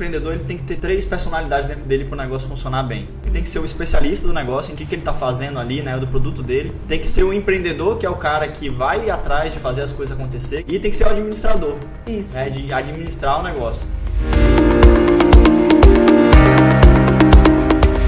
empreendedor ele tem que ter três personalidades dentro dele para o negócio funcionar bem. Tem que ser o especialista do negócio, em que, que ele está fazendo ali, né, do produto dele. Tem que ser o empreendedor, que é o cara que vai atrás de fazer as coisas acontecer. E tem que ser o administrador, Isso. né, de administrar o negócio.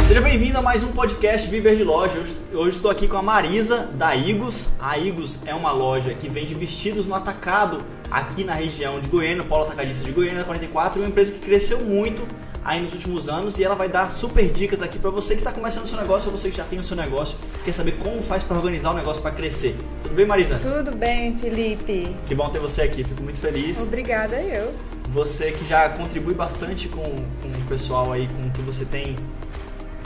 Seja bem-vindo a mais um podcast Viver de Loja. Hoje, hoje estou aqui com a Marisa da Igos. A Igos é uma loja que vende vestidos no atacado aqui na região de Goiânia, Polo Atacadista de Goiânia 44, uma empresa que cresceu muito aí nos últimos anos e ela vai dar super dicas aqui para você que está começando o seu negócio ou você que já tem o seu negócio quer saber como faz para organizar o negócio para crescer. Tudo bem, Marisa? Tudo bem, Felipe. Que bom ter você aqui, fico muito feliz. Obrigada eu. Você que já contribui bastante com, com o pessoal aí, com o que você tem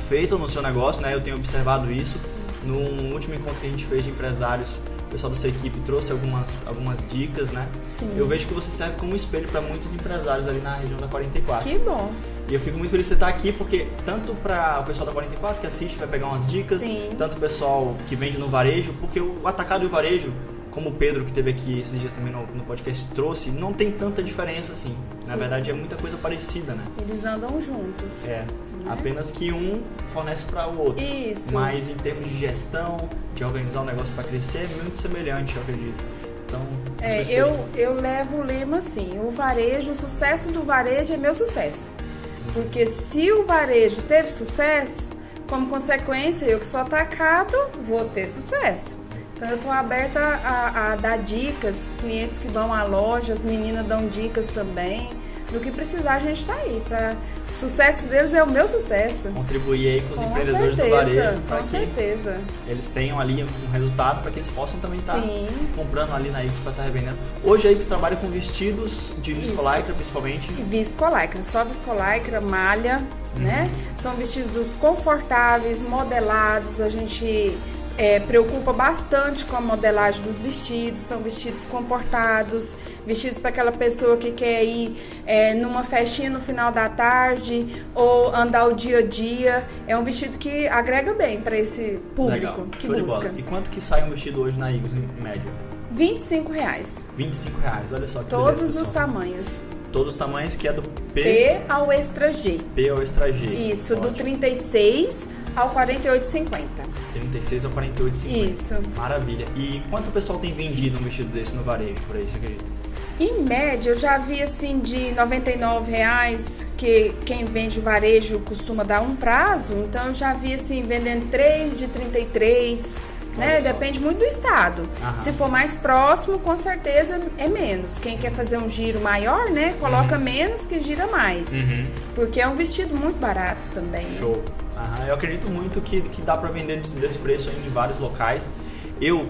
feito no seu negócio, né? Eu tenho observado isso. No último encontro que a gente fez de empresários, o pessoal da sua equipe trouxe algumas, algumas dicas, né? Sim. Eu vejo que você serve como espelho para muitos empresários ali na região da 44. Que bom. E eu fico muito feliz de você estar aqui, porque tanto para o pessoal da 44 que assiste vai pegar umas dicas, Sim. tanto o pessoal que vende no varejo, porque o atacado e o varejo, como o Pedro que teve aqui esses dias também no, no podcast trouxe, não tem tanta diferença assim. Na verdade é muita coisa parecida, né? Eles andam juntos. É. Apenas que um fornece para o outro. Isso. Mas em termos de gestão, de organizar o negócio para crescer, é muito semelhante, eu acredito. Então, É, eu, eu levo o lema assim: o varejo, o sucesso do varejo é meu sucesso. Porque se o varejo teve sucesso, como consequência, eu que sou atacado, vou ter sucesso. Então eu estou aberta a, a dar dicas, clientes que vão à loja, as meninas dão dicas também. Do que precisar, a gente está aí. Pra... O sucesso deles é o meu sucesso. contribuir aí com os Com empreendedores certeza, do varejo com que certeza. eles tenham ali um resultado para que eles possam também estar Sim. comprando ali na Ix para estar revendendo. Hoje a Ix trabalha com vestidos de viscolaicra, principalmente. Viscolaicra, só viscolaicra, malha, né? São vestidos confortáveis, modelados, a gente é, preocupa bastante com a modelagem dos vestidos, são vestidos comportados, vestidos para aquela pessoa que quer ir é, numa festinha no final da tarde ou andar o dia a dia. É um vestido que agrega bem para esse público Legal, que show de busca. bola. E quanto que sai um vestido hoje na Igos, em média? 25 reais, 25 reais, olha só que todos beleza, os tamanhos. Todos os tamanhos, que é do P, P ao extra G. P ao extra G. Isso, do Ótimo. 36 ao 48,50. 36 ao 48,50. Isso. Maravilha. E quanto o pessoal tem vendido um vestido desse no varejo, por aí, você acredita? Em média, eu já vi assim de 99 reais, que quem vende o varejo costuma dar um prazo. Então eu já vi assim vendendo 3 de 33, né? Só. Depende muito do estado. Aham. Se for mais próximo, com certeza é menos. Quem quer fazer um giro maior, né, Uhum. coloca menos que gira mais. Porque é um vestido muito barato também. né? Aham, Eu acredito muito que, que dá para vender desse, preço aí em vários locais. Eu,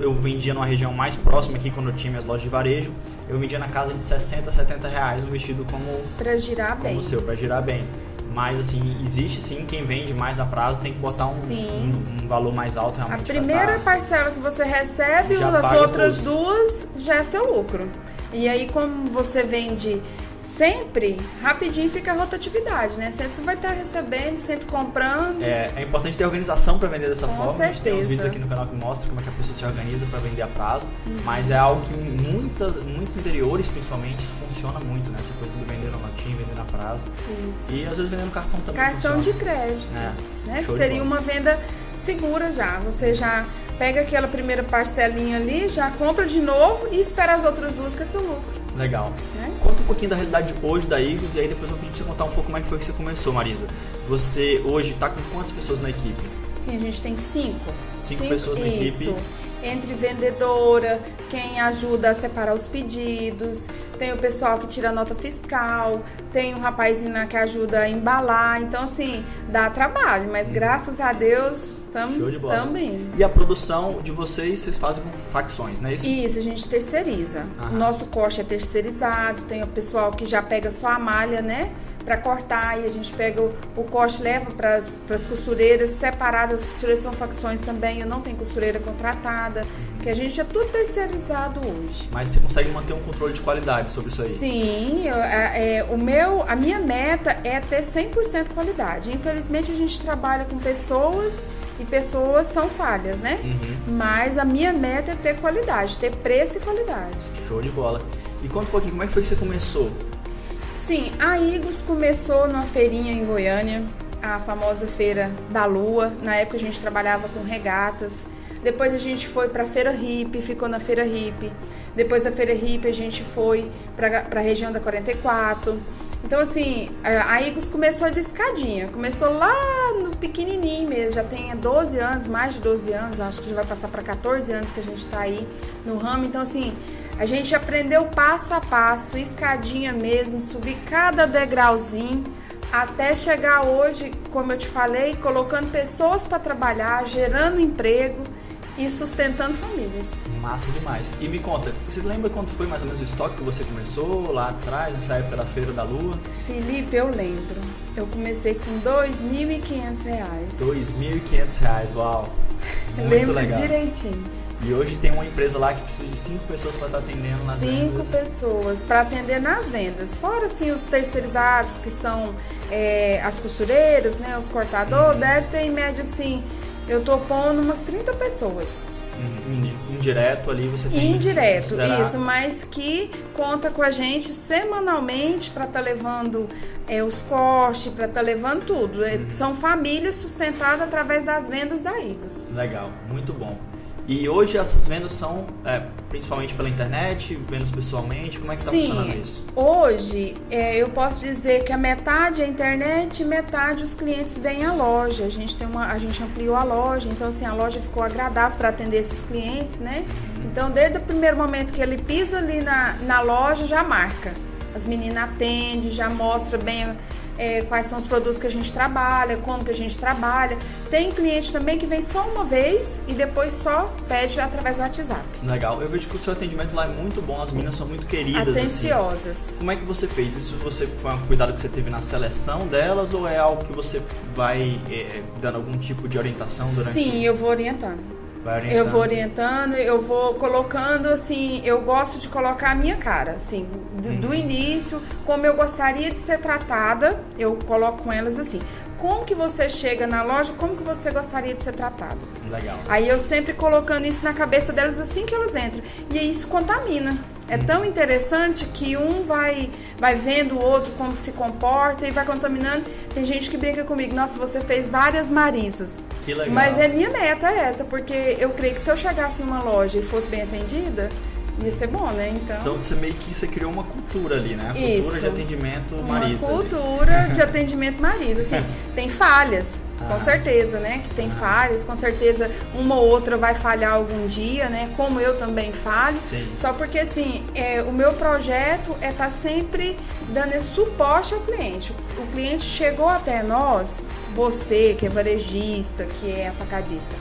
eu vendia numa região mais próxima aqui, quando eu tinha minhas lojas de varejo, eu vendia na casa de 60, 70 reais um vestido como, Pra girar como bem. o seu, para girar bem. Mas, assim, existe sim quem vende mais a prazo, tem que botar um, um, um valor mais alto A realmente. pra primeira tá- parcela que você recebe, as outras duas já é seu lucro. E aí, como você vende sempre, rapidinho fica a rotatividade, né? Sempre você vai estar recebendo, sempre comprando. É, é importante ter organização para vender dessa Com forma. A gente tem uns certeza. vídeos aqui no canal que mostram como é que a pessoa se organiza para vender a prazo. Uhum. Mas é algo que muitas, muitos interiores, principalmente, funciona muito, né? Essa coisa do vender na notinha, vender na prazo. Isso. E às vezes vendendo cartão também Cartão funciona. de crédito. É, Né? de Seria uma venda segura já. Você já pega aquela primeira parcelinha ali, já compra de novo e espera as outras duas que é seu lucro. Legal. Conta um pouquinho da realidade hoje da Igos e aí depois eu vou pedir pra você contar um pouco como é que foi que você começou, Marisa. Você hoje tá com quantas pessoas na equipe? Sim, a gente tem cinco. Cinco pessoas na isso. equipe. Entre vendedora, quem ajuda a separar os pedidos, tem o pessoal que tira a nota fiscal, tem um rapazinho que ajuda a embalar. Então, assim, dá trabalho, mas graças a Deus Uhum. Show de bola. também. E a produção de vocês, vocês fazem com facções, não é isso? Isso, a gente terceiriza. Aham. O nosso corte é terceirizado, tem o pessoal que já pega só a malha, né? Pra cortar, e a gente pega o, o corte, leva pras, pras costureiras separadas. As costureiras são facções também, eu não tenho costureira contratada, que a gente é tudo terceirizado hoje. Mas você consegue manter um controle de qualidade sobre isso aí? Sim, eu- é, é, o meu, a minha meta é ter 100% qualidade. Infelizmente a gente trabalha com pessoas e pessoas são falhas, né? Uhum. Mas a minha meta é ter qualidade, ter preço e qualidade. Show de bola. E conta um pouquinho, como é que foi que você começou? Sim, a Igos começou numa feirinha em Goiânia, a famosa Feira da Lua. Na época a gente trabalhava com regatas. Depois a gente foi para a Feira Hip, ficou na Feira Hip. Depois da Feira Hip a gente foi para a região da 44. Então, assim, a Igos começou de escadinha. Começou lá no pequenininho mesmo. Já tem 12 anos, mais de 12 anos. Acho que já vai passar para 14 anos que a gente está aí no ramo. Então, assim, a gente aprendeu passo a passo, escadinha mesmo, subir cada degrauzinho até chegar hoje, como eu te falei, colocando pessoas para trabalhar, gerando emprego e sustentando famílias. Massa demais. E me conta, você lembra quanto foi mais ou menos o estoque que você começou lá atrás, nessa época da Feira da Lua? Felipe, eu lembro. Eu comecei com R$ 2.500. R$ 2.500, uau! Muito lembro legal. direitinho. E hoje tem uma empresa lá que precisa de cinco pessoas para estar atendendo nas cinco vendas. Cinco pessoas para atender nas vendas. Fora assim os terceirizados que são é, as costureiras, né, os cortadores, uhum. deve ter em média assim, eu tô pondo umas 30 pessoas. Uhum. Indireto ali você tem Indireto, isso, mas que conta com a gente semanalmente para estar tá levando é, os cortes, para estar tá levando tudo. É, uhum. São famílias sustentadas através das vendas da Igos. Legal, muito bom. E hoje essas vendas são é, principalmente pela internet, vendas pessoalmente? Como é que está funcionando isso? Hoje é, eu posso dizer que a metade é a internet e metade os clientes vêm à loja. A gente tem uma, a gente ampliou a loja, então assim a loja ficou agradável para atender esses clientes, né? Uhum. Então desde o primeiro momento que ele pisa ali na, na loja já marca. As meninas atendem, já mostra bem é, quais são os produtos que a gente trabalha, como que a gente trabalha. Tem cliente também que vem só uma vez e depois só pede através do WhatsApp. Legal. Eu vejo que o seu atendimento lá é muito bom, as meninas são muito queridas. Assim. Atenciosas. Assim. Como é que você fez? Isso você foi um cuidado que você teve na seleção delas ou é algo que você vai é, dando algum tipo de orientação durante Sim, eu vou orientando. Eu vou orientando, eu vou colocando assim, eu gosto de colocar a minha cara, assim, do, do, uhum. início, como eu gostaria de ser tratada, eu coloco com elas assim. Como que você chega na loja, como que você gostaria de ser tratada? Legal. Aí eu sempre colocando isso na cabeça delas assim que elas entram. E isso contamina. É uhum. tão interessante que um vai, vai vendo o outro como se comporta e vai contaminando. Tem gente que brinca comigo, nossa, você fez várias Marisas. Que legal. Mas a minha meta é essa, porque eu creio que se eu chegasse em uma loja e fosse bem atendida, ia ser bom, né? Então, então você meio que você criou uma cultura ali, né? A cultura Isso. de atendimento Marisa. Uma cultura ali. de atendimento Marisa. Assim, tem falhas, com certeza, né? Que tem falhas, com certeza uma ou outra vai falhar algum dia, né? Como eu também falho. Sim. Só porque assim, é, o meu projeto é estar tá sempre dando esse suporte ao cliente. O cliente chegou até nós, você que é varejista, que é atacadista,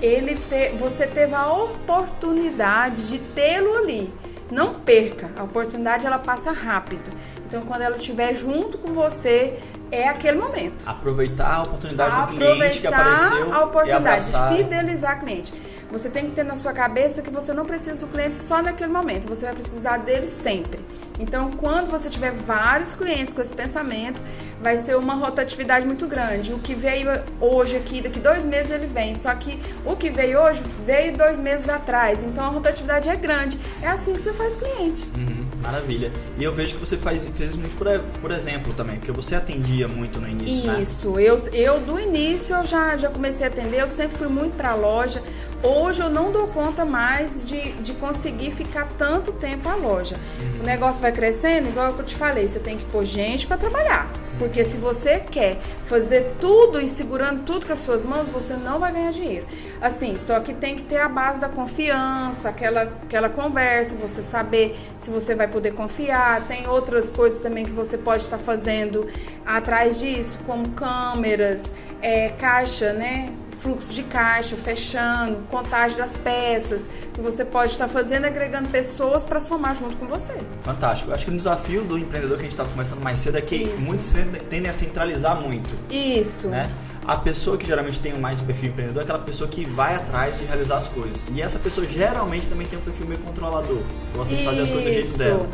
ele te, você teve a oportunidade de tê-lo ali. Não perca, a oportunidade ela passa rápido. Então, quando ela estiver junto com você, é aquele momento. Aproveitar a oportunidade do cliente que apareceu. Aproveitar a oportunidade, fidelizar o cliente. Você tem que ter na sua cabeça que você não precisa do cliente só naquele momento, você vai precisar dele sempre. Então, quando você tiver vários clientes com esse pensamento, vai ser uma rotatividade muito grande. O que veio hoje aqui, daqui dois meses ele vem. Só que o que veio hoje veio dois meses atrás. Então a rotatividade é grande. É assim que você faz cliente. Uhum, maravilha. E eu vejo que você faz, fez muito por, por exemplo também, porque você atendia muito no início. Né? Isso, né? eu, eu do início eu já, já comecei a atender, eu sempre fui muito para a loja. Hoje eu não dou conta mais de, de conseguir ficar tanto tempo à loja. Uhum. O negócio vai crescendo, igual eu te falei, você tem que pôr gente para trabalhar. Porque se você quer fazer tudo e segurando tudo com as suas mãos, você não vai ganhar dinheiro. Assim, só que tem que ter a base da confiança, aquela, aquela conversa, você saber se você vai poder confiar. Tem outras coisas também que você pode estar fazendo atrás disso, como câmeras, é, caixa, né? Fluxo de caixa, fechando, contagem das peças, que você pode estar fazendo, agregando pessoas para somar junto com você. Fantástico. Acho que o desafio do empreendedor que a gente estava conversando mais cedo é que Isso. muitos tendem a centralizar muito. Isso. Né? A pessoa que geralmente tem mais perfil empreendedor é aquela pessoa que vai atrás de realizar as coisas. E essa pessoa geralmente também tem um perfil meio controlador. Gosta de fazer as coisas do jeito dela.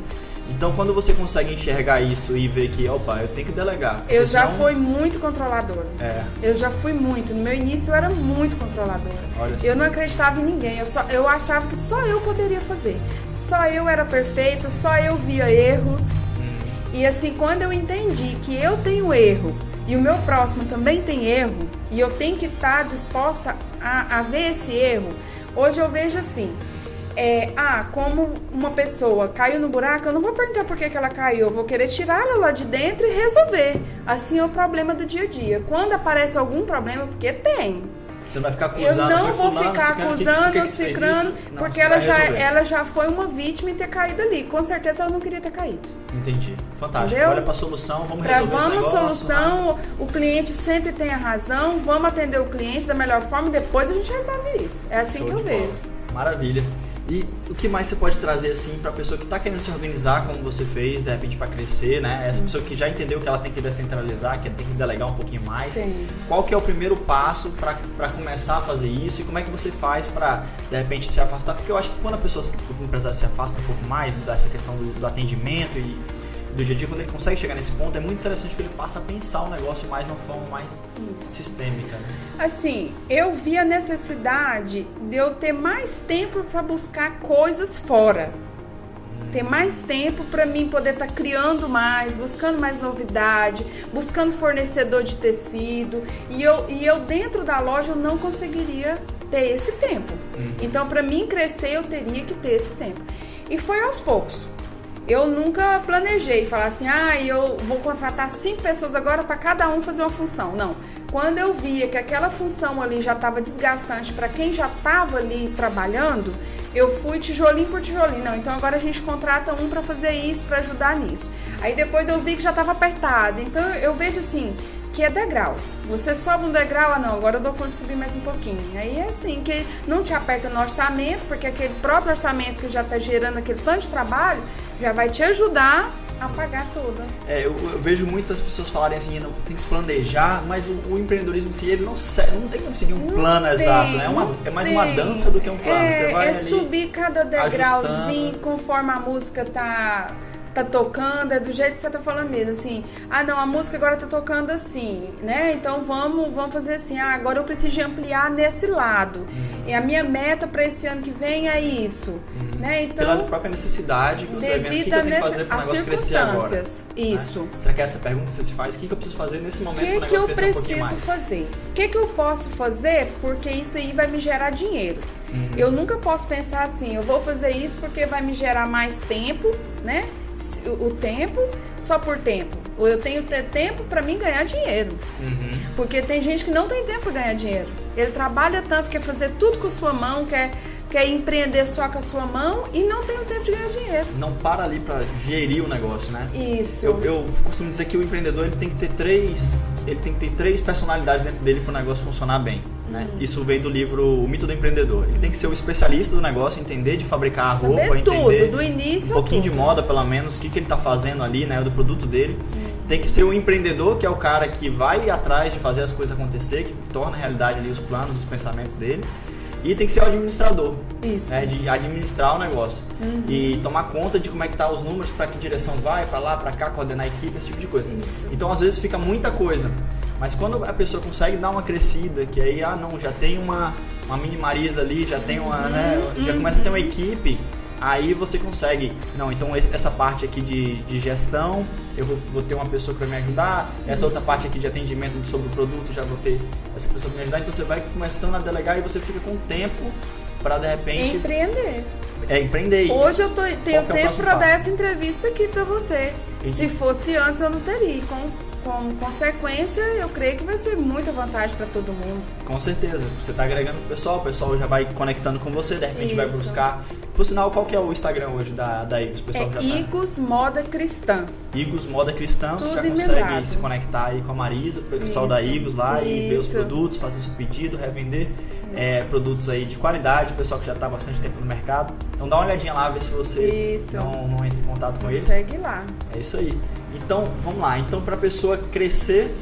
Então, quando você consegue enxergar isso e ver que, opa, eu tenho que delegar. Eu já senão... fui muito controladora. É. Eu já fui muito. No meu início, eu era muito controladora. eu não acreditava em ninguém. Eu, só, eu achava que só eu poderia fazer. Só eu era perfeita, só eu via erros. Hum. E assim, quando eu entendi que eu tenho erro e o meu próximo também tem erro, e eu tenho que estar disposta a, a ver esse erro, hoje eu vejo assim. É, ah, como uma pessoa caiu no buraco, eu não vou perguntar por que, que ela caiu, eu vou querer tirá-la lá de dentro e resolver. Assim é o problema do dia a dia. Quando aparece algum problema, porque tem, você não vai ficar acusando, eu não vou fulano, ficar ciclano, acusando que, ou que, que fez ciclano, isso? Não, porque ela já, resolver. ela já foi uma vítima em ter caído ali. Com certeza ela não queria ter caído. Entendi. Fantástico. Entendeu? Olha pra solução, vamos resolver esse Travamos a negócio. solução, o cliente sempre tem a razão, vamos atender o cliente da melhor forma, depois a gente resolve isso. É assim Show que eu vejo. Maravilha. E o que mais você pode trazer assim pra pessoa que tá querendo se organizar como você fez, de repente pra crescer, né? Essa pessoa que já entendeu que ela tem que descentralizar, que tem que delegar um pouquinho mais. Qual que é o primeiro passo pra começar a fazer isso e como é que você faz pra de repente se afastar? Porque eu acho que quando a pessoa, o empresário se afasta um pouco mais dessa questão do, do atendimento e do dia a dia, quando ele consegue chegar nesse ponto, é muito interessante que ele passa a pensar o negócio mais de uma forma mais sistêmica. Né? Assim, eu vi a necessidade de eu ter mais tempo para buscar coisas fora. Ter mais tempo para mim poder estar criando mais, buscando mais novidade, buscando fornecedor de tecido. E eu, e eu dentro da loja eu não conseguiria ter esse tempo. Então, para mim crescer, eu teria que ter esse tempo. E foi aos poucos. Eu nunca planejei falar assim, ah, eu vou contratar cinco pessoas agora para cada um fazer uma função. Não. Quando eu via que aquela função ali já estava desgastante para quem já estava ali trabalhando, eu fui tijolinho por tijolinho. Não, então agora a gente contrata um para fazer isso, para ajudar nisso. Aí depois eu vi que já estava apertado. Então eu vejo assim, que é degraus. Você sobe um degrau, ah não, agora eu dou conta de subir mais um pouquinho. Aí é assim, que não te aperta no orçamento, porque aquele próprio orçamento que já está gerando aquele tanto de trabalho, já vai te ajudar a pagar tudo. É, eu, eu vejo muitas pessoas falarem assim, não, tem que se planejar, mas o, o empreendedorismo, assim, ele não, se- não tem como seguir um Não plano tem, exato, né? é, uma, é mais tem. uma dança do que um plano. É, Você vai é subir cada degrauzinho ajustando. conforme a música tá tá tocando, é do jeito que você tá falando mesmo, assim, ah não, a música agora tá tocando assim, né? Então vamos, vamos fazer assim, ah, agora eu preciso de ampliar nesse lado. Uhum. E a minha meta para esse ano que vem é isso, né? pela Então, própria necessidade que você vai vendo o que, que eu tenho que fazer para o negócio crescer agora. circunstâncias, isso. né? Será que é essa pergunta que você se faz? O que, que eu preciso fazer nesse O momento para que, o que eu negócio crescer um pouquinho preciso mais? fazer? O que, que eu posso fazer? Porque isso aí vai me gerar dinheiro. Uhum. Eu nunca posso pensar assim, eu vou fazer isso porque vai me gerar mais tempo, né? O tempo, só por tempo. Ou eu tenho que ter tempo para mim ganhar dinheiro. Uhum. Porque tem gente que não tem tempo para ganhar dinheiro. Ele trabalha tanto, quer fazer tudo com sua mão, quer, quer empreender só com a sua mão e não tem o tempo de ganhar dinheiro. Não para ali para gerir o negócio, né? Isso. Eu, eu costumo dizer que o empreendedor ele tem que ter três, ele tem que ter três personalidades dentro dele para o negócio funcionar bem. Né? Uhum. Isso vem do livro O Mito do Empreendedor. Ele tem que ser o especialista do negócio, entender de fabricar a roupa, Saber entender tudo, do início um pouquinho ao de tudo. moda, pelo menos, o que, que ele está fazendo ali, né, do produto dele. Tem que ser o empreendedor, que é o cara que vai atrás de fazer as coisas acontecer, que torna realidade ali os planos, os pensamentos dele. E tem que ser o administrador, Isso. né, de administrar o negócio e tomar conta de como é que tá os números, para que direção vai, para lá, para cá, coordenar a equipe, esse tipo de coisa. Isso. Então às vezes fica muita coisa, mas quando a pessoa consegue dar uma crescida, que aí ah não, já tem uma uma mini Marisa ali, já tem uma, né, já começa a ter uma equipe, aí você consegue, não, então essa parte aqui de, de gestão, eu vou, vou ter uma pessoa que vai me ajudar, essa outra parte aqui de atendimento sobre o produto, já vou ter essa pessoa para me ajudar, então você vai começando a delegar e você fica com tempo para de repente Empreender. é, empreender. Hoje eu tô, tenho que é tempo pra dar essa entrevista aqui pra você. E- Se fosse antes, eu não teria. Com, com consequência, eu creio que vai ser muita vantagem pra todo mundo. Com certeza. Você tá agregando o pessoal, o pessoal já vai conectando com você, de repente vai Isso. buscar. Por sinal, qual que é o Instagram hoje da, da Igos? O pessoal É já tá. Igos Moda Cristã. Igos Moda Cristã, você Tudo já emendado. consegue se conectar aí com a Marisa, o pessoal da Isso, Igos lá e ver os isso. produtos, fazer seu pedido, revender é, produtos aí de qualidade, o pessoal que já tá há bastante tempo no mercado. Então dá uma olhadinha lá, ver se você Isso. não, não entra em contato com eles. Segue lá. É isso aí. Então, vamos lá. Então, para a pessoa crescer,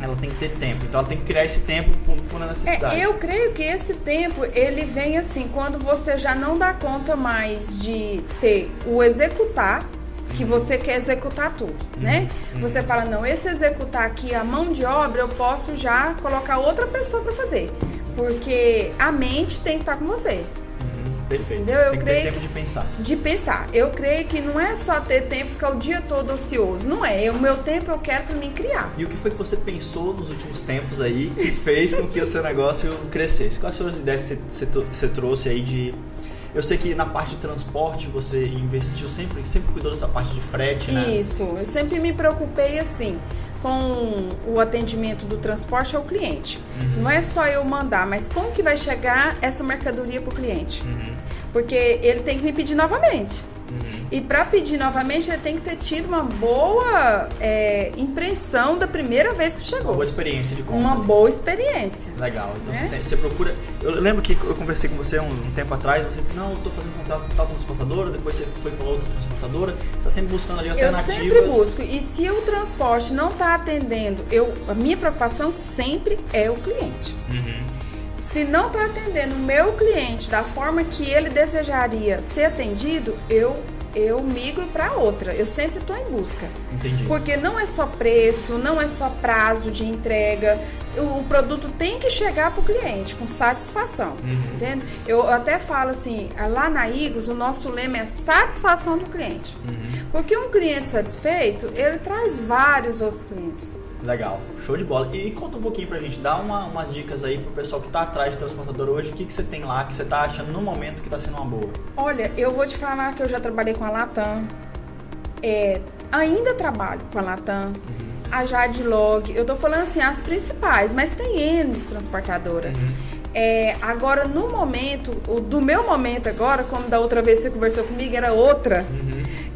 ela tem que ter tempo. Então, ela tem que criar esse tempo por, por necessidade. É, eu creio que esse tempo ele vem assim, quando você já não dá conta mais de ter o executar, que você quer executar tudo, né? uhum. Você fala, não, esse executar aqui, a mão de obra, eu posso já colocar outra pessoa para fazer. Porque a mente tem que estar com você. Perfeito. Entendeu? Eu Tem que creio ter tempo que- de pensar. de pensar. Eu creio que não é só ter tempo e ficar o dia todo ocioso. Não é. O meu tempo eu quero pra mim criar. E o que foi que você pensou nos últimos tempos aí que fez com que o seu negócio crescesse? Quais foram as ideias que você, você trouxe aí de. Eu sei que na parte de transporte você investiu sempre, sempre cuidou dessa parte de frete, né? Isso. Eu sempre me preocupei assim com o atendimento do transporte ao cliente. Uhum. Não é só eu mandar, mas como que vai chegar essa mercadoria pro cliente? Uhum, Porque ele tem que me pedir novamente. E para pedir novamente, ele tem que ter tido uma boa é, impressão da primeira vez que Uma chegou. boa experiência de compra. Uma boa experiência. Legal. Então Né? você, tem- você procura. Eu lembro que eu conversei com você um, um tempo atrás. Você disse: Não, eu tô fazendo contato com tal transportadora. Depois você foi pra outra transportadora. Você está sempre buscando ali Eu alternativas. sempre busco. E se o transporte não está atendendo, eu, a minha preocupação sempre é o cliente. Uhum. Se não está atendendo o meu cliente da forma que ele desejaria ser atendido, eu, eu migro para outra. Eu sempre estou em busca. Entendi. Porque não é só preço, não é só prazo de entrega. O, produto tem que chegar para o cliente com satisfação. Uhum. Entende? Eu até falo assim, lá na Igos, o nosso lema é satisfação do cliente. Uhum. Porque um cliente satisfeito, ele traz vários outros clientes. Legal, show de bola. E, conta um pouquinho pra gente, dá uma- umas dicas aí pro pessoal que tá atrás de transportador hoje, o que, que você tem lá que você tá achando no momento que tá sendo uma boa? Olha, eu vou te falar que eu já trabalhei com a Latam. É, ainda trabalho com a Latam. A Jadlog. Eu tô falando assim, as principais, mas tem N transportadoras. É, agora, no momento, o do meu momento agora, como da outra vez você conversou comigo, era outra, Uhum.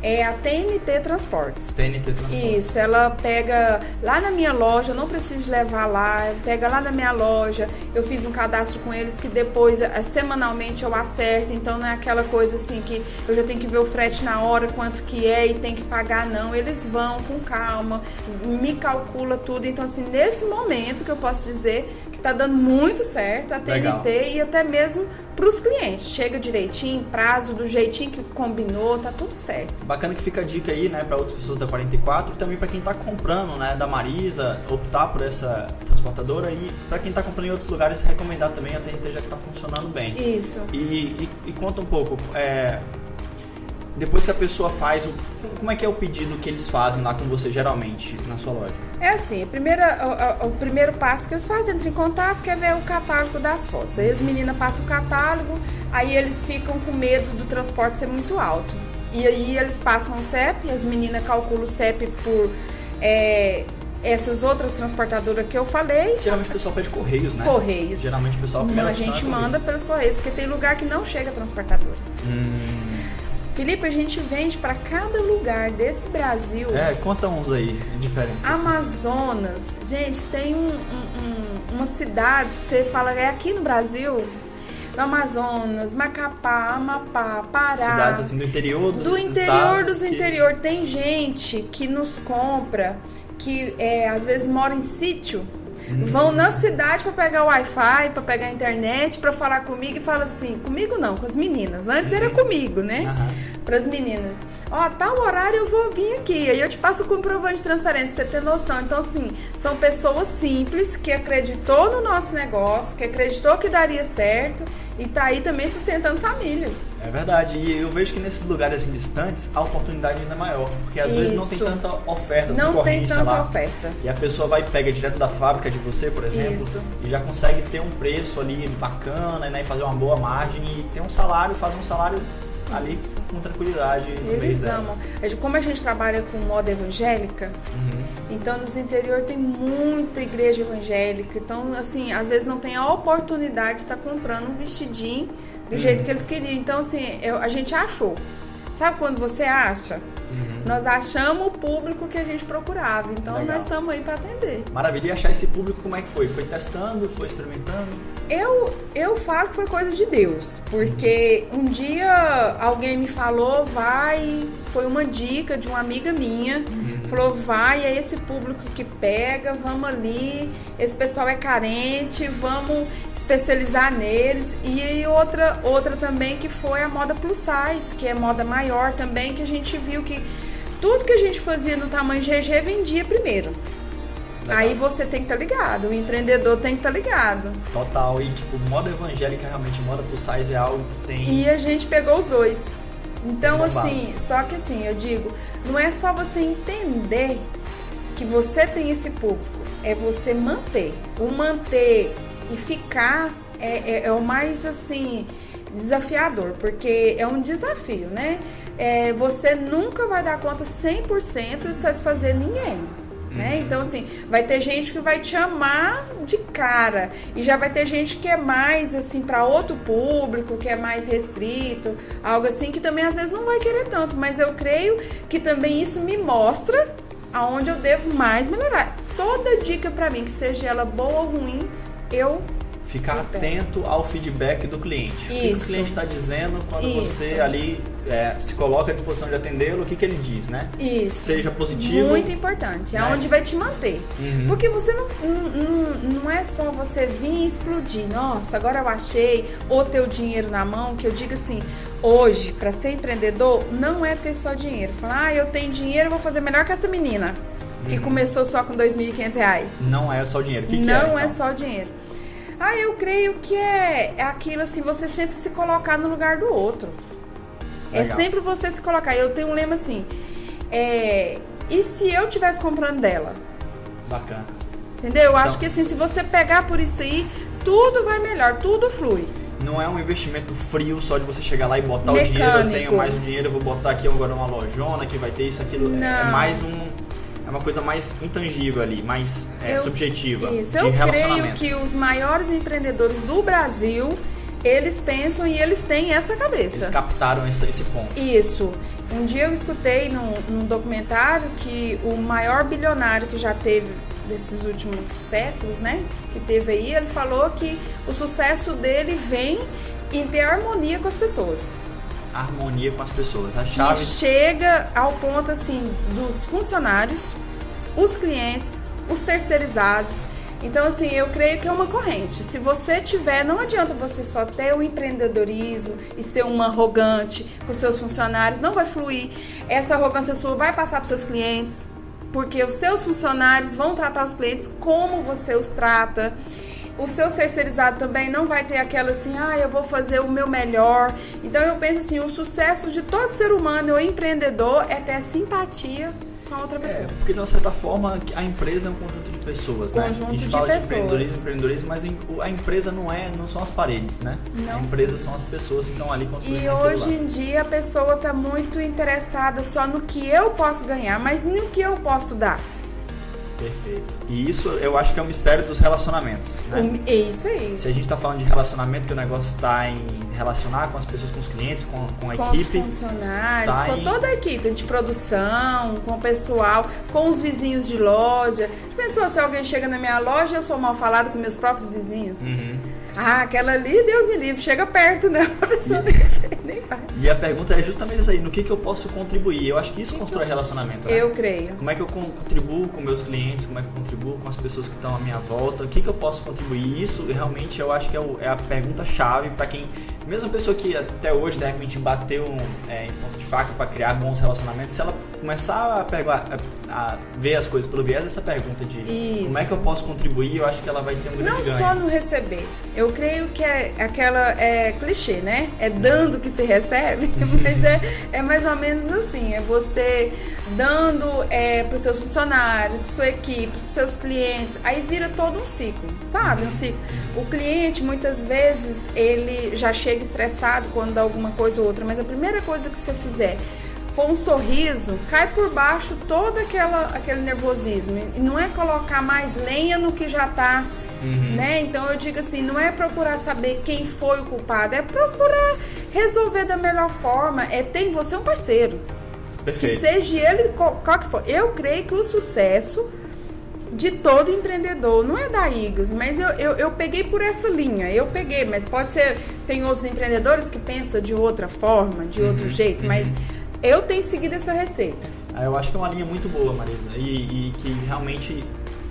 É a TNT Transportes. TNT Transporte. Isso, ela pega lá na minha loja, eu não preciso levar lá, pega lá na minha loja. Eu fiz um cadastro com eles que depois, eh, semanalmente, eu acerto. Então não é aquela coisa assim que eu já tenho que ver o frete na hora, quanto que é e tem que pagar, não. Eles vão com calma, me calcula tudo. Então, assim, nesse momento que eu posso dizer que tá dando muito certo a Legal. TNT e até mesmo pros clientes. Chega direitinho, prazo, do jeitinho que combinou, tá tudo certo. Bacana que fica a dica aí, né, para outras pessoas da 44 e também para quem tá comprando, né, da Marisa, optar por essa transportadora e para quem tá comprando em outros lugares, recomendar também a TNT já que tá funcionando bem. Isso. E, e- e conta um pouco, é, depois que a pessoa faz, o, como é que é o pedido que eles fazem lá com você geralmente na sua loja? É assim, a primeira, o, o- o primeiro passo que eles fazem, entra em contato, quer ver o catálogo das fotos. Aí as meninas passam o catálogo, aí eles ficam com medo do transporte ser muito alto. E aí eles passam o CEP, as meninas calculam o CEP por é, essas outras transportadoras que eu falei, Geralmente o pessoal pede correios, né? Correios. Geralmente o pessoal Não, primeira a gente é manda pelos correios, porque tem lugar que não chega transportadora. Hum, Felipe, a gente vende para cada lugar desse Brasil. é, conta uns aí diferentes. assim. Amazonas, gente, tem um, um- um- umas cidades que você fala, é aqui no Brasil, Amazonas, Macapá, Amapá, Pará. Cidades assim do interior dos do interior dos que- interior. Tem gente que nos compra, que é, às vezes mora em sítio. Hum. Vão na cidade para pegar o Wi-Fi, para pegar a internet, para falar comigo e fala assim, comigo não, com as meninas. Antes era comigo, né? Aham. para as meninas. Ó, tal horário eu vou vir aqui. Aí eu te passo o comprovante de transferência pra você ter noção. Então, assim, são pessoas simples que acreditou no nosso negócio, que acreditou que daria certo e tá aí também sustentando famílias. É verdade, e eu vejo que nesses lugares assim distantes a oportunidade ainda é maior, porque às vezes não tem Isso. tanta oferta, Não tem tanta lá. oferta. E a pessoa vai pega direto da fábrica de você, por exemplo, Isso. e já consegue ter um preço ali bacana, né, e fazer uma boa margem e ter um salário, fazer um salário ali Isso. com tranquilidade Eles dela. amam. A gente- Como a gente trabalha com moda evangélica, Uhum. então nos interior tem muita igreja evangélica. Então, assim, às vezes não tem a oportunidade de estar comprando um vestidinho do jeito que eles queriam. Então, assim, eu- a gente achou. Sabe quando você acha? Uhum. Nós achamos o público que a gente procurava. Então, Legal. nós estamos aí para atender. Maravilha, e achar esse público como é que foi? Foi testando, foi experimentando? Eu, eu falo que foi coisa de Deus, porque um dia alguém me falou, vai, foi uma dica de uma amiga minha, falou, vai, é esse público que pega, vamos ali, esse pessoal é carente, vamos especializar neles. E outra, outra também que foi a moda plus size, que é moda maior também, que a gente viu que tudo que a gente fazia no tamanho GG vendia primeiro. Legal. Aí você tem que estar ligado, o empreendedor tem que estar ligado. Total. E tipo, moda evangélica realmente, moda plus size é algo que tem. E a gente pegou os dois. Então, bombado. assim, só que assim, eu digo, não é só você entender que você tem esse público, é você manter. O manter e ficar é, é- é o mais, assim, desafiador, porque é um desafio, né? É, você nunca vai dar conta 100% de satisfazer ninguém. Né? Então, assim, vai ter gente que vai te amar de cara. E já vai ter gente que é mais, assim, para outro público, que é mais restrito, algo assim, que também às vezes não vai querer tanto. Mas eu creio que também isso me mostra aonde eu devo mais melhorar. Toda dica para mim, que seja ela boa ou ruim, eu Ficar atento ao feedback do cliente. O que Isso. o cliente está dizendo quando Isso. você ali é, se coloca à disposição de atendê-lo, o que, que ele diz, né? Isso. Seja positivo. Muito importante. É né? onde vai te manter. Uhum. Porque você não, não, não é só você vir e explodir. Nossa, agora eu achei. Ou ter o dinheiro na mão. Que eu digo assim, hoje, para ser empreendedor, não é ter só dinheiro. Falar, ah, eu tenho dinheiro, eu vou fazer melhor que essa menina. Que começou só com 2.500 reais. Não é só o dinheiro. O que, que não é? é então? só dinheiro. Ah, eu creio que é, é aquilo assim, você sempre se colocar no lugar do outro. Legal. É sempre você se colocar. Eu tenho um lema assim, é, e se eu tivesse comprando dela? Bacana. Entendeu? Eu acho Então- que assim, se você pegar por isso aí, tudo vai melhor, tudo flui. Não é um investimento frio só de você chegar lá e botar o dinheiro. Eu Mecânico. tenho mais o dinheiro, eu vou botar aqui agora uma lojona que vai ter isso, aquilo. É- É Não. mais um. É uma coisa mais intangível ali, mais é, Eu- subjetiva. Isso, eu creio que os maiores empreendedores do Brasil, eles pensam e eles têm essa Eles cabeça. captaram esse, esse ponto. Isso. Um dia eu escutei num, num documentário que o maior bilionário que já teve desses últimos séculos, né? Que teve aí, ele falou que o sucesso dele vem em ter harmonia com as pessoas. Harmonia com as pessoas. A Que chave. chega ao ponto assim dos funcionários, os clientes, os terceirizados. Então, assim, eu creio que é uma corrente. Se você tiver, não adianta você só ter o empreendedorismo e ser uma arrogante com seus funcionários, não vai fluir. Essa arrogância sua vai passar para seus clientes, porque os seus funcionários vão tratar os clientes como você os trata. O seu terceirizado também não vai ter aquela assim, ah, eu vou fazer o meu melhor. Então eu penso assim, o sucesso de todo ser humano ou empreendedor é ter simpatia com a outra É, pessoa. porque de uma certa forma a empresa é um conjunto de pessoas, né? Conjunto a gente de fala de pessoas. empreendedorismo, empreendedorismo, mas a empresa não é, não são as paredes, né? Não a empresa são as pessoas que estão ali construindo E hoje lá. em dia a pessoa está muito interessada só no que eu posso ganhar, mas no que eu posso dar. Perfeito. E isso eu acho que é o mistério dos relacionamentos, né? É isso aí. Se a gente está falando de relacionamento, que o negócio está em relacionar com as pessoas, com os clientes, com, com a com equipe, os funcionários, tá com em- toda a equipe de produção, com o pessoal, com os vizinhos de loja. Pensou se alguém chega na minha loja, eu sou mal falado com meus próprios vizinhos? Uhum. Ah, aquela ali, Deus me livre, chega perto, né? A pessoa nem chega, nem vai. E a pergunta é justamente isso aí, no que, que eu posso contribuir? Eu acho que isso constrói relacionamento, né? Eu creio. Como é que eu con- contribuo com meus clientes? Como é que eu contribuo com as pessoas que estão à minha volta? O que, que eu posso contribuir? Isso realmente eu acho que é, o- é a pergunta-chave para quem, mesmo a pessoa que até hoje de repente bateu é, em ponto de faca para criar bons relacionamentos, se ela começar a, perguntar, a, a ver as coisas pelo viés dessa pergunta de Isso. como é que eu posso contribuir, eu acho que ela vai ter um grande Não ganho. só no receber. Eu creio que é aquela é clichê, né? É dando que se recebe, mas é, é mais ou menos assim. É você dando é, para os seus funcionários, para sua equipe, para seus clientes. Aí vira todo um ciclo, sabe? Um ciclo. O cliente muitas vezes ele já chega estressado quando dá alguma coisa ou outra, mas a primeira coisa que você fizer for um sorriso, cai por baixo todo aquela, aquele nervosismo. E não é colocar mais lenha no que já tá, Uhum. né? Então eu digo assim, não é procurar saber quem foi o culpado, é procurar resolver da melhor forma. É ter em você um parceiro. Que Perfeito. seja ele qual, qual que for. Eu creio que o sucesso de todo empreendedor, não é da Igos, mas eu, eu, eu peguei por essa linha, eu peguei, mas pode ser, tem outros empreendedores que pensam de outra forma, de outro jeito, mas eu tenho seguido essa receita. Ah, Eu acho que é uma linha muito boa, Marisa, e, e que realmente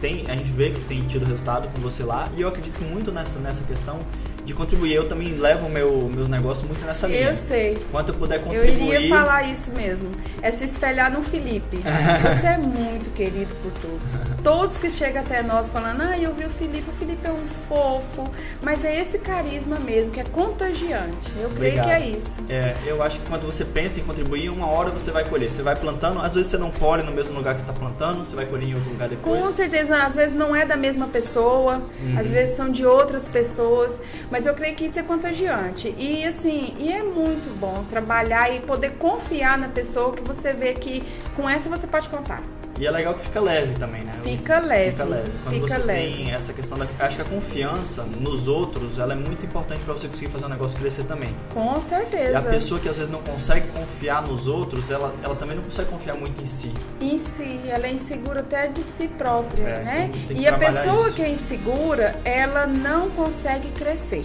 tem, a gente vê que tem tido resultado com você lá, e eu acredito muito nessa, nessa questão de contribuir. Eu também levo meu, meus negócios muito nessa linha. Eu sei. Quanto eu puder contribuir. Eu iria falar isso mesmo. É se espelhar no Felipe. Você é muito querido por todos. Todos que chegam até nós falando, ah, eu vi o Felipe, o Felipe é um fofo. Mas é esse carisma mesmo, que é contagiante. Eu creio Obrigado. que é isso. É, eu acho que quando você pensa em contribuir, uma hora você vai colher. Você vai plantando, às vezes você não colhe no mesmo lugar que você está plantando, você vai colher em outro lugar depois. Com certeza, às vezes não é da mesma pessoa, Uhum. às vezes são de outras pessoas, mas eu creio que isso é contagiante. E assim, e é muito bom trabalhar e poder confiar na pessoa que você vê que com essa você pode contar. E é legal que fica leve também, né? Fica leve. Fica leve. Quando Fica você leve. tem essa questão da. Acho que a confiança nos outros ela é muito importante para você conseguir fazer o negócio crescer também. Com E certeza. a pessoa que às vezes não consegue confiar nos outros, ela, ela também não consegue confiar muito em si. Em si, ela é insegura até de si própria, É, né? tem- tem e a pessoa isso. que é insegura, ela não consegue crescer.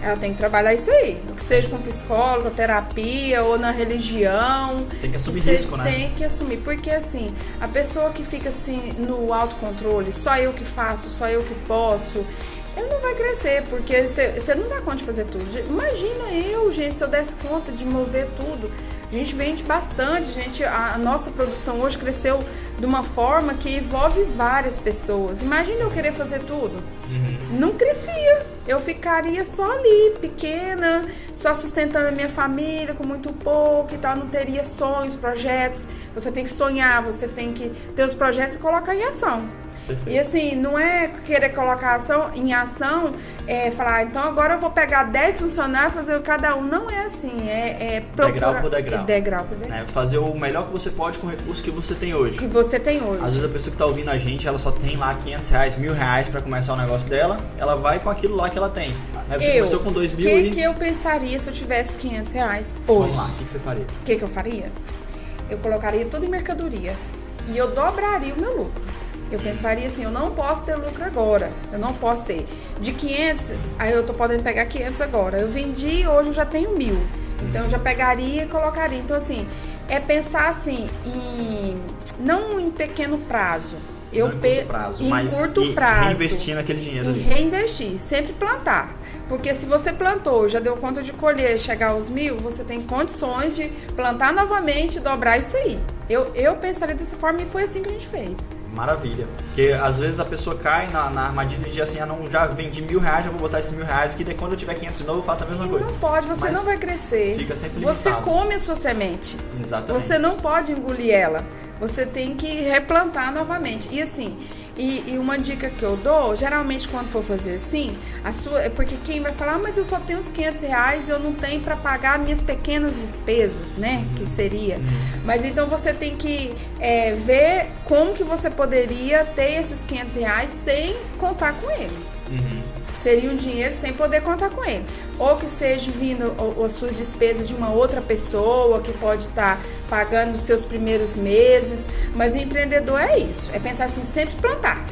Ela tem que trabalhar isso aí, que seja com psicólogo, terapia ou na religião. Tem que assumir Você risco, né? Tem que assumir, porque assim, a pessoa que fica assim no autocontrole, só eu que faço, só eu que posso, ele não vai crescer, porque você não dá conta de fazer tudo. Imagina eu, gente, se eu desse conta de mover tudo. A gente vende bastante, gente, a, a nossa produção hoje cresceu de uma forma que envolve várias pessoas. Imagina eu querer fazer tudo. Uhum. Não crescia. Eu ficaria só ali, pequena, só sustentando a minha família com muito pouco e tal. Não teria sonhos, projetos. Você tem que sonhar, você tem que ter os projetos e colocar em ação. Perfeito. E assim, não é querer colocar ação, em ação, é falar, "Ah, então agora eu vou pegar 10 funcionários e fazer cada um. Não é assim, é, é Degrau por degrau. É degrau por degrau. Né? Fazer o melhor que você pode com o recurso que você tem hoje. Que você tem hoje. Às vezes a pessoa que tá ouvindo a gente, ela só tem lá 500 reais, mil reais pra começar o negócio dela, ela vai com aquilo lá que ela tem. Aí você eu, começou com 2 O mil que, e... que eu pensaria se eu tivesse 500 reais hoje? Vamos lá, o que, que você faria? O que, que eu faria? Eu colocaria tudo em mercadoria e eu dobraria o meu lucro. Eu pensaria assim, eu não posso ter lucro agora. Eu não posso ter. De 500, aí eu tô podendo pegar 500 agora. Eu vendi, hoje eu já tenho mil. Então eu já pegaria e colocaria. Então assim, é pensar assim em não em pequeno prazo. Eu Não em curto prazo, em mas curto prazo. reinvestindo aquele dinheiro E ali. reinvestir, sempre plantar. Porque se você plantou, já deu conta de colher, chegar aos mil, você tem condições de plantar novamente, dobrar isso aí. Eu, eu pensaria dessa forma e foi assim que a gente fez. Maravilha. Porque às vezes a pessoa cai na, na armadilha de assim, ah, não, já vendi mil reais, já vou botar esses mil reais aqui, daí quando eu tiver 500 de novo eu faço a mesma E coisa. não pode, você Mas não vai crescer. fica sempre Você limitado. come a sua semente. Exatamente. Você não pode engolir ela. Você tem que replantar novamente. E assim, e, e uma dica que eu dou, geralmente quando for fazer assim, a sua. É porque quem vai falar, "Ah, mas eu só tenho uns 500 reais e eu não tenho para pagar minhas pequenas despesas, né? Que seria. Mas então você tem que é, ver como que você poderia ter esses 500 reais sem contar com ele Uhum. Seria um dinheiro sem poder contar com ele. Ou que seja vindo o- as suas despesas de uma outra pessoa que pode estar pagando os seus primeiros meses. Mas o empreendedor é isso, é pensar assim, sempre plantar.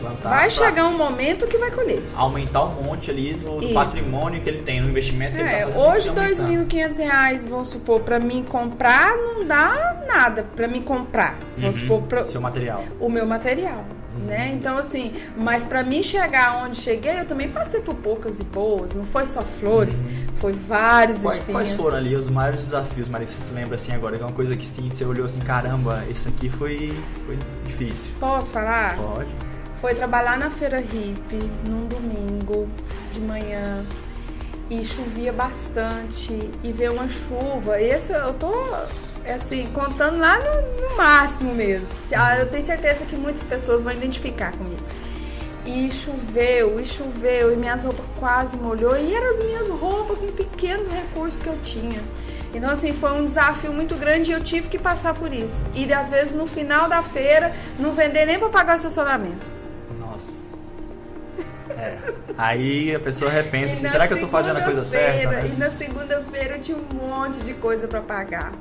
Plantar vai chegar um momento que vai colher. aumentar um monte ali do, do patrimônio que ele tem, no investimento que ele É, tá fazendo. hoje R$ aumentar. 2.500 reais, vamos supor, para mim comprar, não dá nada para mim comprar. Vamos Uhum. supor, pra- Seu material. o meu material. Né? Então, assim, mas para mim chegar onde cheguei, eu também passei por poucas e boas. Não foi só flores, foi vários Quais, espinhos. quais foram ali os maiores desafios, Marisa? Você se lembra assim agora? Que é uma coisa que sim, você olhou assim, caramba, isso aqui foi, foi difícil. Posso falar? Pode. Foi trabalhar na feira hippie num domingo de manhã e chovia bastante e veio uma chuva. Esse eu tô assim contando lá no, no máximo mesmo. Ah, Eu tenho certeza que muitas pessoas vão identificar comigo. E choveu, e choveu, e minhas roupas quase molhou, e eram as minhas roupas com pequenos recursos que eu tinha. Então, assim, foi um desafio muito grande e eu tive que passar por isso. E às vezes no final da feira, não vender nem para pagar o estacionamento. Nossa. É. Aí a pessoa repensa assim, será que eu tô fazendo a coisa certa? né? E na segunda-feira eu tinha um monte de coisa pra pagar.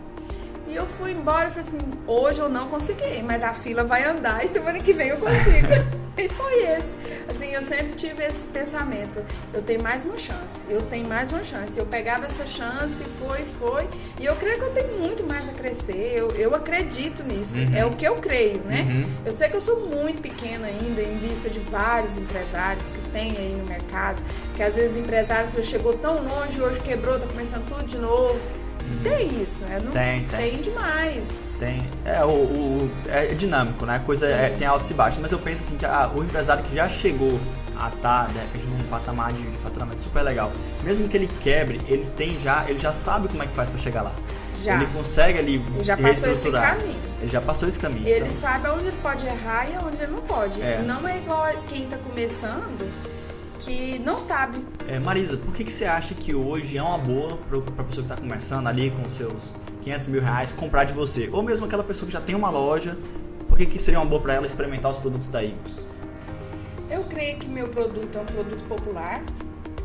E eu fui embora e falei assim, hoje eu não consegui, mas a fila vai andar e semana que vem eu consigo. e foi esse. Assim, eu sempre tive esse pensamento. Eu tenho mais uma chance. Eu tenho mais uma chance. Eu pegava essa chance, foi, foi. E eu creio que eu tenho muito mais a crescer. Eu, eu acredito nisso. Uhum. É o que eu creio, né? Uhum. Eu sei que eu sou muito pequena ainda, em vista de vários empresários que tem aí no mercado. Que às vezes empresários já chegou tão longe, hoje quebrou, tá começando tudo de novo. Tem isso, né? Não. Tem, tem. Tem demais. Tem. É, o, o- é dinâmico, né? A coisa é- tem altos e baixos. Mas eu penso assim que ah, o empresário que já chegou a estar, de repente, num patamar de, de faturamento super legal, mesmo que ele quebre, ele tem já, ele já sabe como é que faz pra chegar lá. Já. Ele consegue ali Ele já reestruturar. caminho. Ele já passou esse caminho. Ele então. sabe aonde ele pode errar e aonde ele não pode. É. Não é igual quem tá começando que não sabe. É, Marisa, por que, que você acha que hoje é uma boa para a pessoa que está começando ali com seus 500 mil reais comprar de você? Ou mesmo aquela pessoa que já tem uma loja, por que, que seria uma boa para ela experimentar os produtos da Igos? Eu creio que meu produto é um produto popular,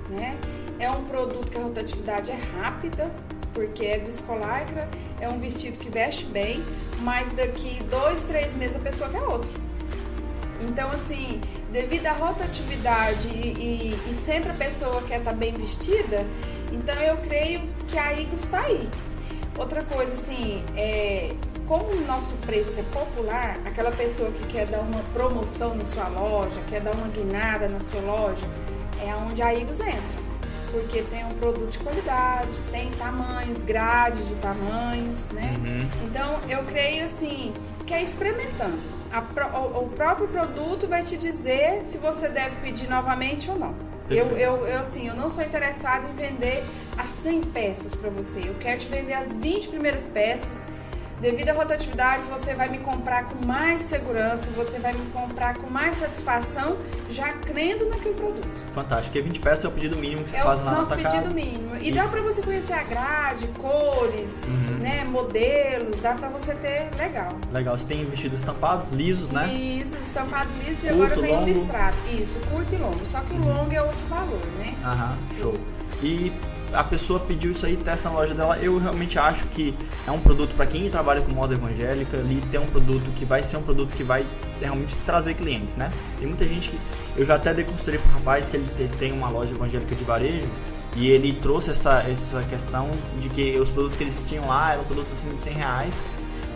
né? É um produto que a rotatividade é rápida, porque é viscolaicra, é um vestido que veste bem, mas daqui dois, três meses a pessoa quer outro. Então, assim, devido à rotatividade e, e- e sempre a pessoa quer estar bem vestida, então eu creio que a Igos está aí. Outra coisa, assim, é, como o nosso preço é popular, aquela pessoa que quer dar uma promoção na sua loja, quer dar uma guinada na sua loja, é onde a Igos entra. Porque tem um produto de qualidade, tem tamanhos, grades de tamanhos, né? Uhum. Então, eu creio assim, que é experimentando. Pro- o, próprio produto vai te dizer se você deve pedir novamente ou não. Eu, eu, eu, assim, eu não sou interessada em vender as 100 peças para você. Eu quero te vender as 20 primeiras peças. Devido à rotatividade, você vai me comprar com mais segurança, você vai me comprar com mais satisfação, já crendo naquele produto. Fantástico, porque 20 peças é o pedido mínimo que vocês É o fazem lá nosso atacado. pedido mínimo. E, E- dá pra você conhecer a grade, cores, Uhum. né, modelos, dá pra você ter legal. Legal, você tem vestidos estampados, lisos, né? Isso, estampado liso e Curto, agora vem longo. Uhum. listrado. Isso, curto e longo. Só que o longo é outro valor, né? Aham, show. E a pessoa pediu isso aí, testa na loja dela. Eu realmente acho que é um produto para quem trabalha com moda evangélica, ali tem um produto que vai ser um produto que vai realmente trazer clientes, né? Tem muita gente que eu já até deconstruí pro rapaz que ele te- tem uma loja evangélica de varejo e ele trouxe essa, essa questão de que os produtos que eles tinham lá eram produtos acima de 100 reais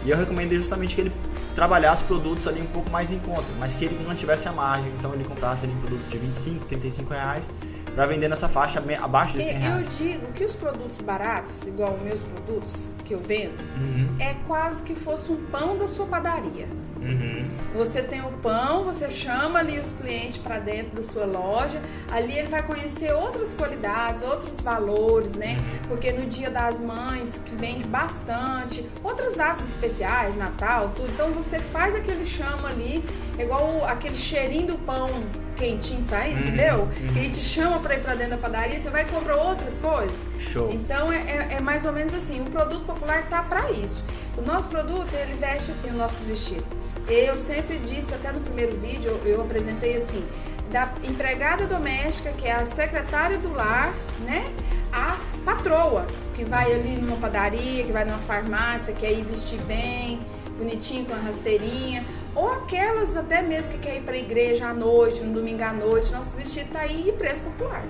e eu recomendei justamente que ele trabalhasse produtos ali um pouco mais em conta, mas que ele não tivesse a margem, então ele comprasse ali produtos de 25, 35 reais para vender nessa faixa abaixo de 100 E- Eu reais. digo que os produtos baratos, igual meus produtos que eu vendo, Uhum, é quase que fosse um pão da sua padaria. uhum. Você tem o pão, você chama ali os clientes para dentro da sua loja, ali ele vai conhecer outras qualidades, outros valores, né? Porque no Dia das Mães, que vende bastante, outras datas especiais, Natal, tudo. Então você faz aquele chama ali, igual aquele cheirinho do pão quentinho saindo, Uhum, entendeu? uhum. Que ele te chama para ir para dentro da padaria, você vai e compra outras coisas. Show. Então é, é- é mais ou menos assim, o produto popular tá para isso. O nosso produto, ele veste assim o nosso vestido. Eu sempre disse, até no primeiro vídeo, eu, eu apresentei assim, da empregada doméstica, que é a secretária do lar, né? A patroa, que vai ali numa padaria, que vai numa farmácia, quer ir vestir bem, bonitinho, com a rasteirinha. Ou aquelas até mesmo que quer ir pra igreja à noite, no domingo à noite, nosso vestido tá aí e preço popular.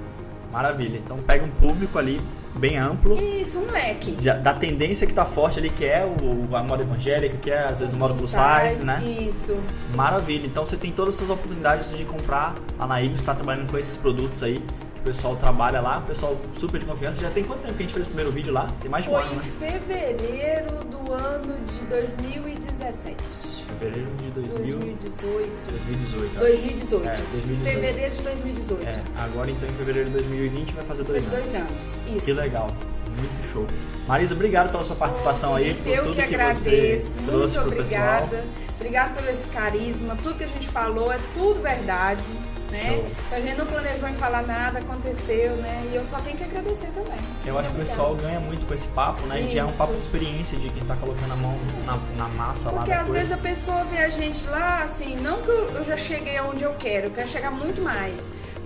Maravilha. Então pega um público ali bem amplo. Isso, um leque. Da tendência que tá forte ali, que é o, a moda evangélica, que é às vezes o moda plus size, né? Isso. Maravilha. Então você tem todas essas oportunidades de comprar. A Naigos está trabalhando com esses produtos aí. Que o pessoal trabalha lá, o pessoal super de confiança. Já tem quanto tempo que a gente fez o primeiro vídeo lá? Tem mais de um Foi ano, em né? fevereiro do ano de 2017. Fevereiro de 2000, 2018. 2018. acho. 2018. É, 2018. Fevereiro de 2018. É, agora então em fevereiro de 2020 vai fazer dois Faz anos. dois anos. Isso. Que legal. Muito show. Marisa, obrigado pela sua participação Ô, aí, por eu tudo que que, agradeço. você trouxe Muito pro pessoal. obrigada. Obrigada pelo esse carisma. Tudo que a gente falou é tudo verdade. Né? Show. A gente não planejou em falar nada, aconteceu, né? E eu só tenho que agradecer também. Eu acho que o pessoal ganha muito com esse papo, né? Que é um Isso. papo de experiência de quem tá colocando a mão na, na massa Porque lá da às coisa. vezes a pessoa vê a gente lá, assim, não que eu eu já cheguei aonde eu quero, eu quero chegar muito mais.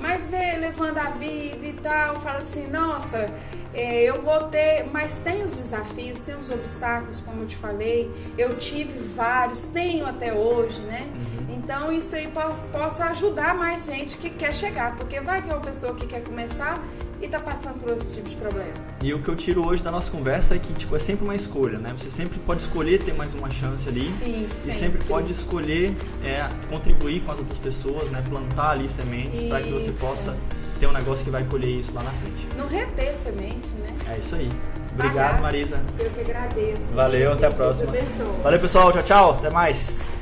Mas vê levando a vida e tal, fala assim, nossa, é, eu vou ter, mas tem os desafios, tem os obstáculos, como eu te falei, eu tive vários, tenho até hoje, né? Uhum. Então isso aí possa ajudar mais gente que quer chegar, porque vai que é uma pessoa que quer começar e tá passando por esse tipo de problema. E o que eu tiro hoje da nossa conversa é que tipo, é sempre uma escolha, né? Você sempre pode escolher ter mais uma chance ali Sim, e sempre pode escolher é, contribuir com as outras pessoas, né? Plantar ali sementes para que você possa ter um negócio que vai colher isso lá na frente. Não reter semente, né? É isso aí. Obrigado, Marisa. Eu que agradeço. Valeu, até a próxima. Valeu, pessoal. Tchau, tchau. Até mais.